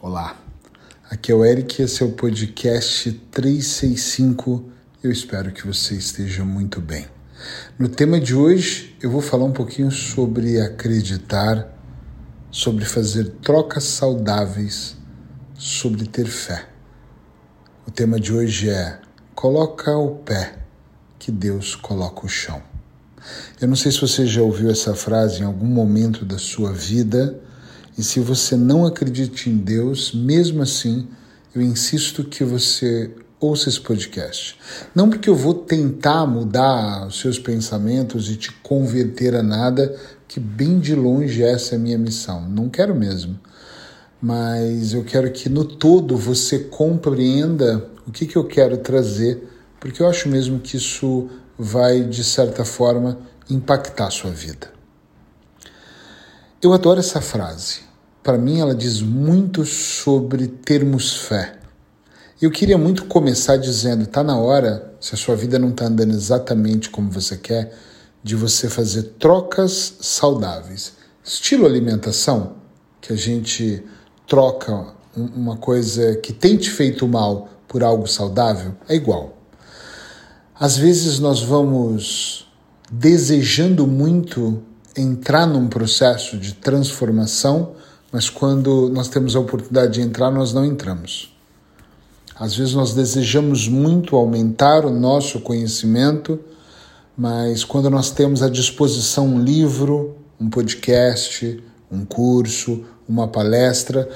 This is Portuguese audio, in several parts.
Olá, aqui é o Eric, esse é o podcast 365. Eu espero que você esteja muito bem. No tema de hoje, eu vou falar um pouquinho sobre acreditar, sobre fazer trocas saudáveis, sobre ter fé. O tema de hoje é Coloca o pé que Deus coloca o chão. Eu não sei se você já ouviu essa frase em algum momento da sua vida, e se você não acredita em Deus, mesmo assim, eu insisto que você ouça esse podcast. Não porque eu vou tentar mudar os seus pensamentos e te converter a nada, que bem de longe essa é a minha missão. Não quero mesmo. Mas eu quero que no todo você compreenda o que, que eu quero trazer, porque eu acho mesmo que isso vai, de certa forma, impactar a sua vida. Eu adoro essa frase. Para mim, ela diz muito sobre termos fé. Eu queria muito começar dizendo: está na hora, se a sua vida não está andando exatamente como você quer, de você fazer trocas saudáveis. Estilo alimentação, que a gente troca uma coisa que tem te feito mal por algo saudável é igual. Às vezes nós vamos desejando muito entrar num processo de transformação, mas quando nós temos a oportunidade de entrar, nós não entramos. Às vezes nós desejamos muito aumentar o nosso conhecimento, mas quando nós temos à disposição um livro, um podcast, um curso, uma palestra,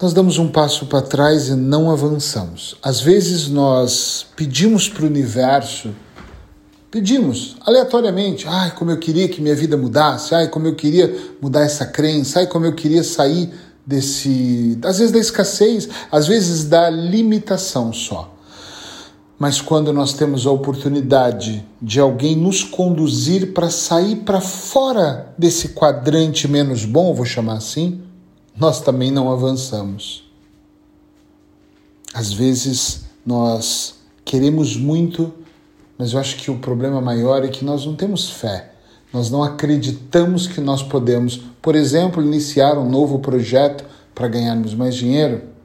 nós damos um passo para trás e não avançamos. Às vezes nós pedimos para o universo, pedimos aleatoriamente, ai, como eu queria que minha vida mudasse, ai, como eu queria mudar essa crença, ai, como eu queria sair desse, às vezes da escassez, às vezes da limitação só. Mas quando nós temos a oportunidade de alguém nos conduzir para sair para fora desse quadrante menos bom, vou chamar assim, nós também não avançamos. Às vezes nós queremos muito, mas eu acho que o problema maior é que nós não temos fé. Nós não acreditamos que nós podemos, por exemplo, iniciar um novo projeto para ganharmos mais dinheiro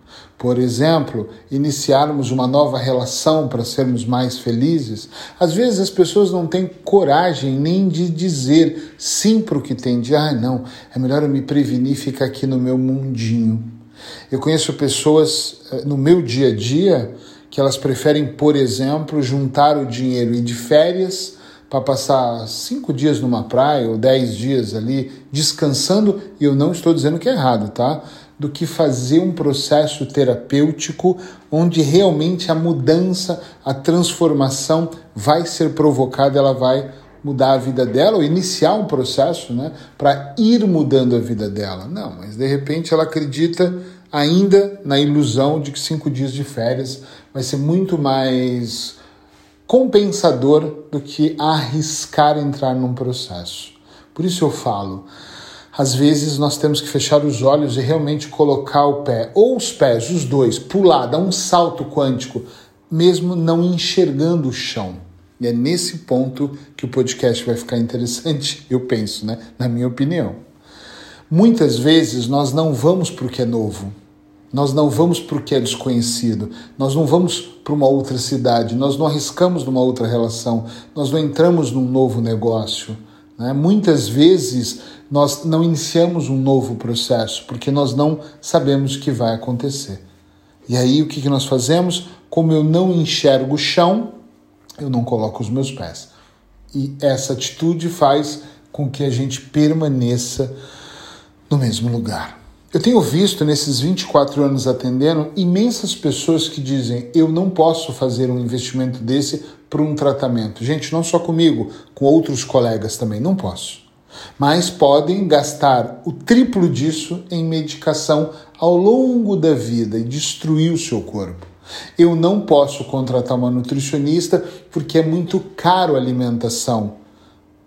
por exemplo, iniciarmos uma nova relação para sermos mais felizes, às vezes as pessoas não têm coragem nem de dizer sim para o que tem, de ah, não, é melhor eu me prevenir e ficar aqui no meu mundinho. Eu conheço pessoas eh, no meu dia a dia que elas preferem, por exemplo, juntar o dinheiro e de férias para passar cinco dias numa praia ou dez dias ali descansando, e eu não estou dizendo que é errado, tá? do que fazer um processo terapêutico onde realmente a mudança, a transformação vai ser provocada, ela vai mudar a vida dela ou iniciar um processo, né, para ir mudando a vida dela. Não, mas de repente ela acredita ainda na ilusão de que cinco dias de férias vai ser muito mais compensador do que arriscar entrar num processo. Por isso eu falo, às vezes nós temos que fechar os olhos e realmente colocar o pé, ou os pés, os dois, pular, dar um salto quântico, mesmo não enxergando o chão. E é nesse ponto que o podcast vai ficar interessante, eu penso, né? Na minha opinião. Muitas vezes nós não vamos para o que é novo, nós não vamos para o que é desconhecido, nós não vamos para uma outra cidade, nós não arriscamos numa outra relação, nós não entramos num novo negócio. Né? Muitas vezes nós não iniciamos um novo processo porque nós não sabemos o que vai acontecer. E aí o que, que nós fazemos? Como eu não enxergo o chão, eu não coloco os meus pés. E essa atitude faz com que a gente permaneça no mesmo lugar. Eu tenho visto nesses 24 anos atendendo imensas pessoas que dizem: eu não posso fazer um investimento desse para um tratamento. Gente, não só comigo, com outros colegas também, não posso mas podem gastar o triplo disso em medicação ao longo da vida e destruir o seu corpo. Eu não posso contratar uma nutricionista porque é muito caro a alimentação.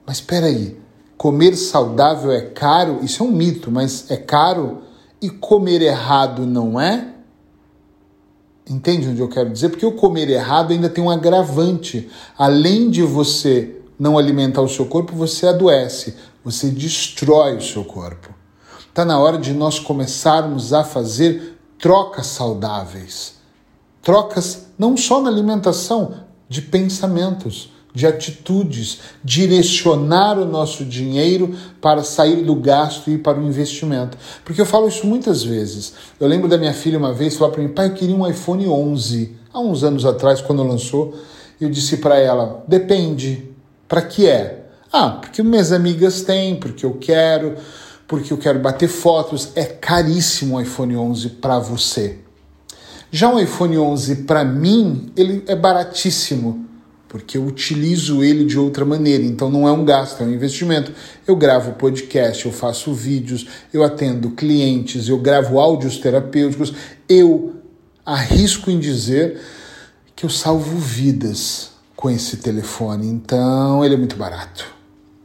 Mas espera aí, comer saudável é caro? Isso é um mito, mas é caro e comer errado não é? Entende onde eu quero dizer? Porque o comer errado ainda tem um agravante. Além de você não alimentar o seu corpo, você adoece, você destrói o seu corpo. Está na hora de nós começarmos a fazer trocas saudáveis. Trocas não só na alimentação, de pensamentos, de atitudes, direcionar o nosso dinheiro para sair do gasto e ir para o investimento. Porque eu falo isso muitas vezes. Eu lembro da minha filha uma vez falar para mim, pai, eu queria um iPhone 11, há uns anos atrás, quando lançou. Eu disse para ela, depende, para que é? Ah, porque minhas amigas têm, porque eu quero, porque eu quero bater fotos. É caríssimo o iPhone 11 para você. Já o iPhone 11 para mim, ele é baratíssimo, porque eu utilizo ele de outra maneira, então não é um gasto, é um investimento. Eu gravo podcast, eu faço vídeos, eu atendo clientes, eu gravo áudios terapêuticos, eu arrisco em dizer que eu salvo vidas com esse telefone, então ele é muito barato.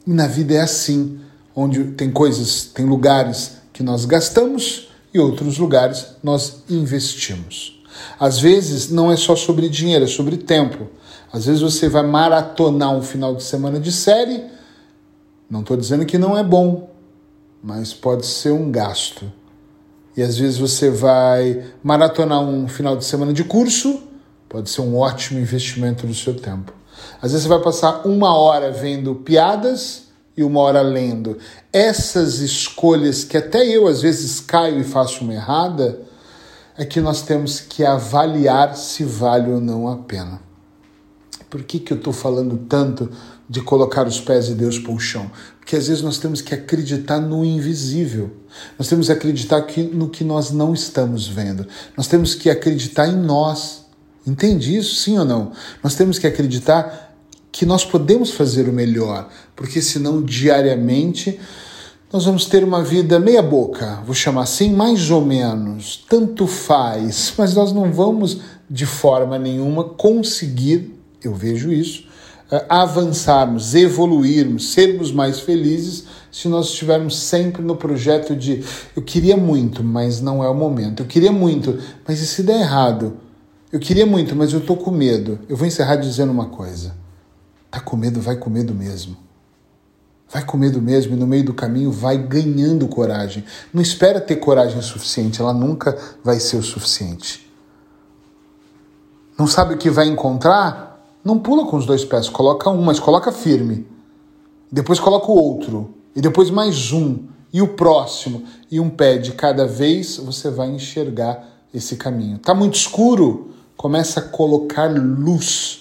E na vida é assim, onde tem coisas, tem lugares que nós gastamos e outros lugares nós investimos. Às vezes não é só sobre dinheiro, é sobre tempo. Às vezes você vai maratonar um final de semana de série. Não estou dizendo que não é bom, mas pode ser um gasto. E às vezes você vai maratonar um final de semana de curso, pode ser um ótimo investimento do seu tempo. Às vezes você vai passar uma hora vendo piadas e uma hora lendo. Essas escolhas que até eu às vezes caio e faço uma errada, é que nós temos que avaliar se vale ou não a pena. Por que, que eu estou falando tanto de colocar os pés de Deus para o chão? Porque às vezes nós temos que acreditar no invisível. Nós temos que acreditar que, no que nós não estamos vendo. Nós temos que acreditar em nós. Entende isso, sim ou não? Nós temos que acreditar que nós podemos fazer o melhor, porque senão diariamente nós vamos ter uma vida meia boca, vou chamar assim, mais ou menos, tanto faz, mas nós não vamos de forma nenhuma conseguir, eu vejo isso, eh, avançarmos, evoluirmos, sermos mais felizes se nós estivermos sempre no projeto de eu queria muito, mas não é o momento. Eu queria muito, mas e se der errado? Eu queria muito, mas eu tô com medo. Eu vou encerrar dizendo uma coisa. Tá com medo, vai com medo mesmo. Vai com medo mesmo e no meio do caminho vai ganhando coragem. Não espera ter coragem suficiente, ela nunca vai ser o suficiente. Não sabe o que vai encontrar? Não pula com os dois pés, coloca um, mas coloca firme. Depois coloca o outro, e depois mais um, e o próximo, e um pé de cada vez você vai enxergar esse caminho. Tá muito escuro? Começa a colocar luz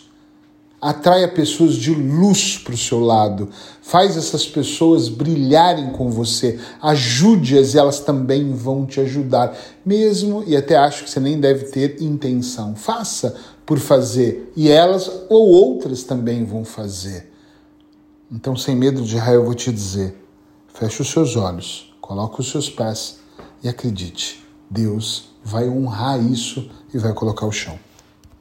Atraia pessoas de luz para o seu lado. Faz essas pessoas brilharem com você. Ajude-as e elas também vão te ajudar. Mesmo, e até acho que você nem deve ter intenção. Faça por fazer. E elas ou outras também vão fazer. Então, sem medo de raio, eu vou te dizer: feche os seus olhos, coloque os seus pés e acredite. Deus vai honrar isso e vai colocar o chão.